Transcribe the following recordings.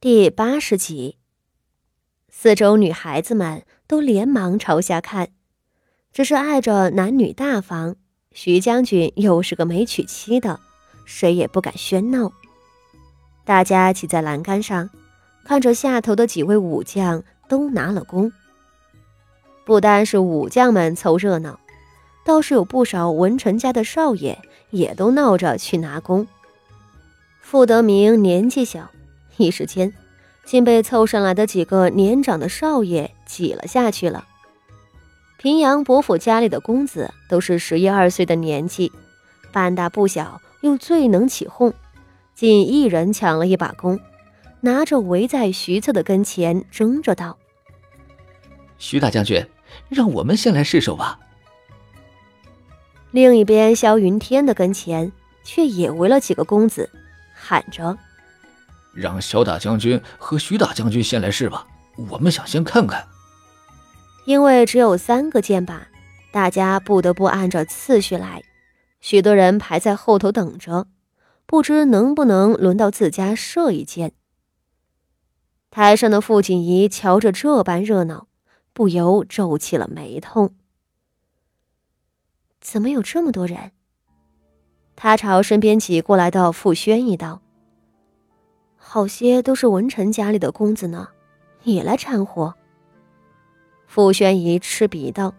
第八十集，四周女孩子们都连忙朝下看，只是碍着男女大防，徐将军又是个没娶妻的，谁也不敢喧闹。大家挤在栏杆上，看着下头的几位武将都拿了弓。不单是武将们凑热闹，倒是有不少文臣家的少爷也都闹着去拿弓。傅德明年纪小。一时间，竟被凑上来的几个年长的少爷挤了下去了。平阳伯府家里的公子都是十一二岁的年纪，半大不小，又最能起哄，竟一人抢了一把弓，拿着围在徐策的跟前，争着道：“徐大将军，让我们先来试手吧。”另一边，萧云天的跟前却也围了几个公子，喊着。让萧大将军和徐大将军先来试吧，我们想先看看。因为只有三个箭靶，大家不得不按照次序来。许多人排在后头等着，不知能不能轮到自家射一箭。台上的傅锦仪瞧着这般热闹，不由皱起了眉头。怎么有这么多人？他朝身边挤过来的傅宣一道。好些都是文臣家里的公子呢，也来掺和。傅宣仪嗤鼻道，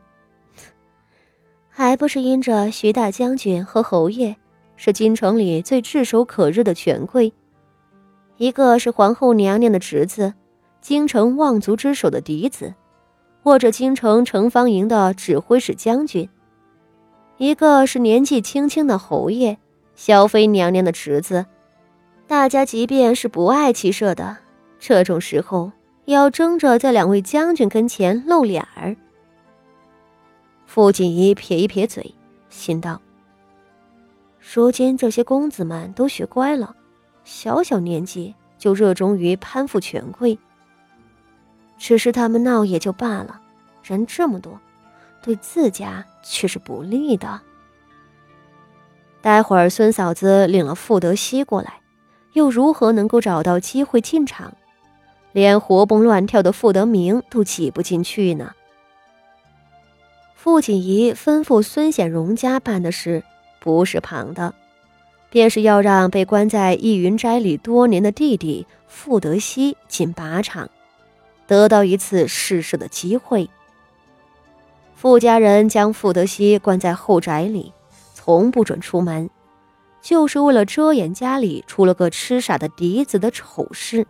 还不是因着徐大将军和侯爷是京城里最炙手可热的权贵，一个是皇后娘娘的侄子，京城望族之首的嫡子，握着京城城防营的指挥使将军；一个是年纪轻轻的侯爷，萧妃娘娘的侄子。大家即便是不爱骑射的，这种时候也要争着在两位将军跟前露脸儿。傅锦衣撇一撇嘴，心道：如今这些公子们都学乖了，小小年纪就热衷于攀附权贵。只是他们闹也就罢了，人这么多，对自家却是不利的。待会儿孙嫂子领了傅德熙过来。又如何能够找到机会进场？连活蹦乱跳的傅德明都挤不进去呢。傅锦仪吩咐孙显荣家办的事，不是旁的，便是要让被关在逸云斋里多年的弟弟傅德熙进靶场，得到一次试射的机会。傅家人将傅德熙关在后宅里，从不准出门。就是为了遮掩家里出了个痴傻的嫡子的丑事。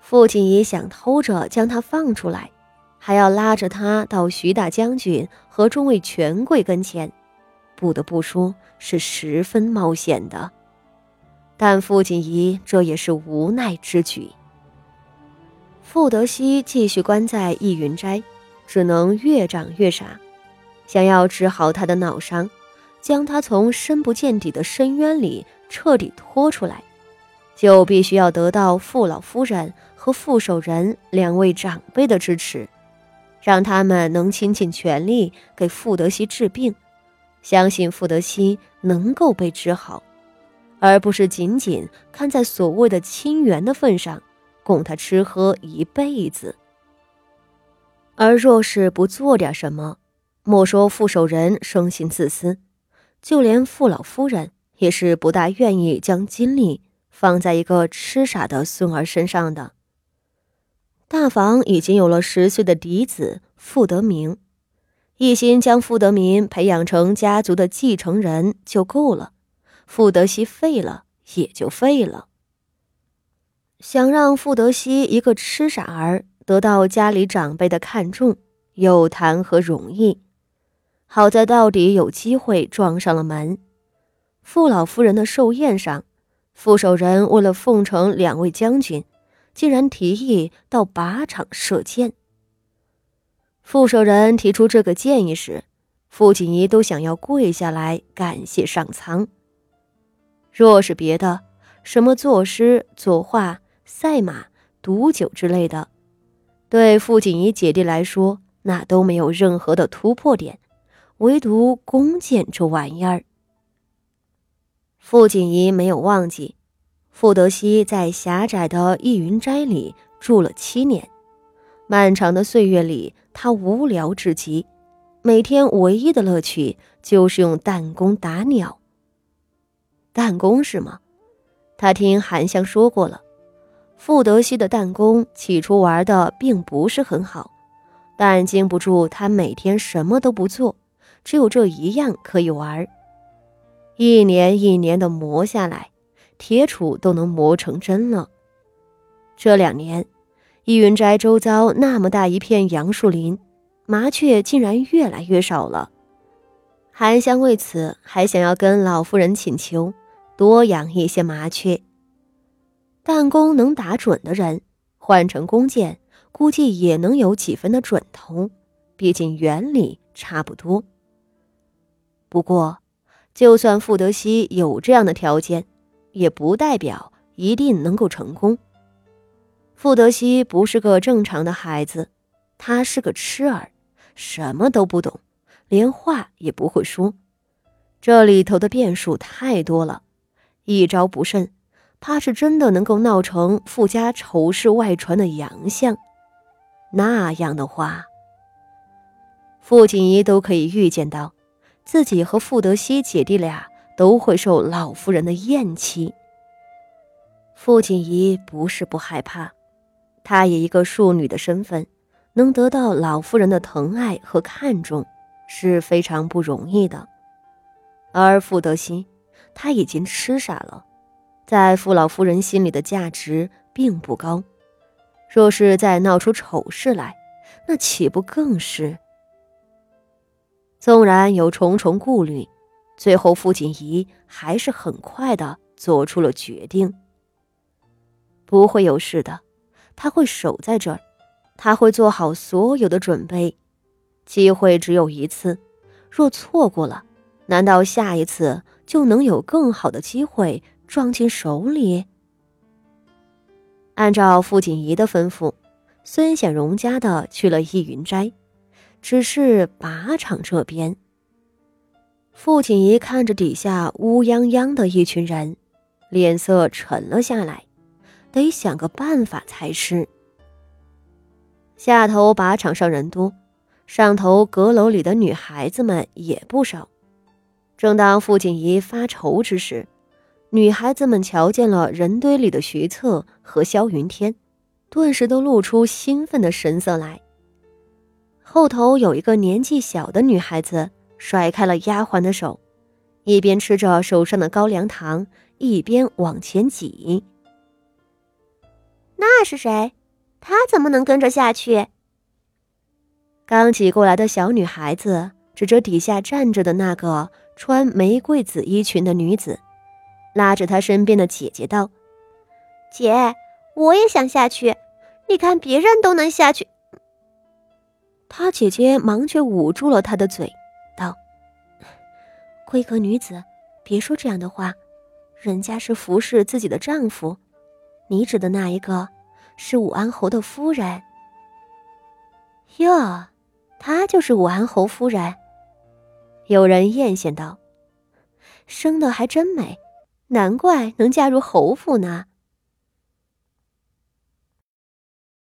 父亲也想偷着将他放出来，还要拉着他到徐大将军和众位权贵跟前，不得不说是十分冒险的。但傅锦仪这也是无奈之举。傅德熙继续关在逸云斋，只能越长越傻，想要治好他的脑伤。将他从深不见底的深渊里彻底拖出来，就必须要得到傅老夫人和傅守仁两位长辈的支持，让他们能倾尽全力给傅德熙治病，相信傅德熙能够被治好，而不是仅仅看在所谓的亲缘的份上供他吃喝一辈子。而若是不做点什么，莫说傅守仁生性自私。就连傅老夫人也是不大愿意将精力放在一个痴傻的孙儿身上的。大房已经有了十岁的嫡子傅德明，一心将傅德明培养成家族的继承人就够了，傅德熙废了也就废了。想让傅德熙一个痴傻儿得到家里长辈的看重，又谈何容易？好在到底有机会撞上了门。傅老夫人的寿宴上，傅守仁为了奉承两位将军，竟然提议到靶场射箭。傅守仁提出这个建议时，傅锦仪都想要跪下来感谢上苍。若是别的，什么作诗、作画、赛马、赌酒之类的，对傅锦仪姐弟来说，那都没有任何的突破点。唯独弓箭这玩意儿，傅锦仪没有忘记。傅德熙在狭窄的逸云斋里住了七年，漫长的岁月里，他无聊至极，每天唯一的乐趣就是用弹弓打鸟。弹弓是吗？他听韩香说过了。傅德熙的弹弓起初玩的并不是很好，但经不住他每天什么都不做，只有这一样可以玩。一年一年的磨下来。铁杵都能磨成针了。这两年，逸云斋周遭那么大一片杨树林，麻雀竟然越来越少了。韩香为此还想要跟老夫人请求多养一些麻雀。弹弓能打准的人，换成弓箭，估计也能有几分的准头，毕竟原理差不多。不过，就算傅德熙有这样的条件，也不代表一定能够成功。傅德熙不是个正常的孩子，他是个痴儿，什么都不懂，连话也不会说。这里头的变数太多了，一招不慎，怕是真的能够闹成傅家丑事外传的洋相。那样的话，傅锦仪都可以预见到，自己和傅德熙姐弟俩。都会受老夫人的厌弃。傅锦仪不是不害怕，她以一个庶女的身份，能得到老夫人的疼爱和看重，是非常不容易的。而傅德熙，他已经痴傻了，在傅老夫人心里的价值并不高。若是再闹出丑事来，那岂不更是？纵然有重重顾虑。最后，傅锦仪还是很快的做出了决定。不会有事的，他会守在这儿，他会做好所有的准备。机会只有一次，若错过了，难道下一次就能有更好的机会撞进手里？按照傅锦仪的吩咐，孙显荣家的去了逸云斋，只是靶场这边。傅景仪看着底下乌泱泱的一群人，脸色沉了下来，得想个办法才是。下头靶场上人多，上头阁楼里的女孩子们也不少。正当傅景仪发愁之时，女孩子们瞧见了人堆里的徐策和萧云天，顿时都露出兴奋的神色来。后头有一个年纪小的女孩子。甩开了丫鬟的手，一边吃着手上的高粱糖，一边往前挤。那是谁？他怎么能跟着下去？刚挤过来的小女孩子指着底下站着的那个穿玫瑰紫衣裙的女子，拉着她身边的姐姐道：“姐，我也想下去。你看别人都能下去。”她姐姐忙却捂住了她的嘴。道 闺阁女子，别说这样的话，人家是服侍自己的丈夫，你指的那一个，是武安侯的夫人。哟，她就是武安侯夫人。有人艳羡道：“生的还真美，难怪能嫁入侯府呢。”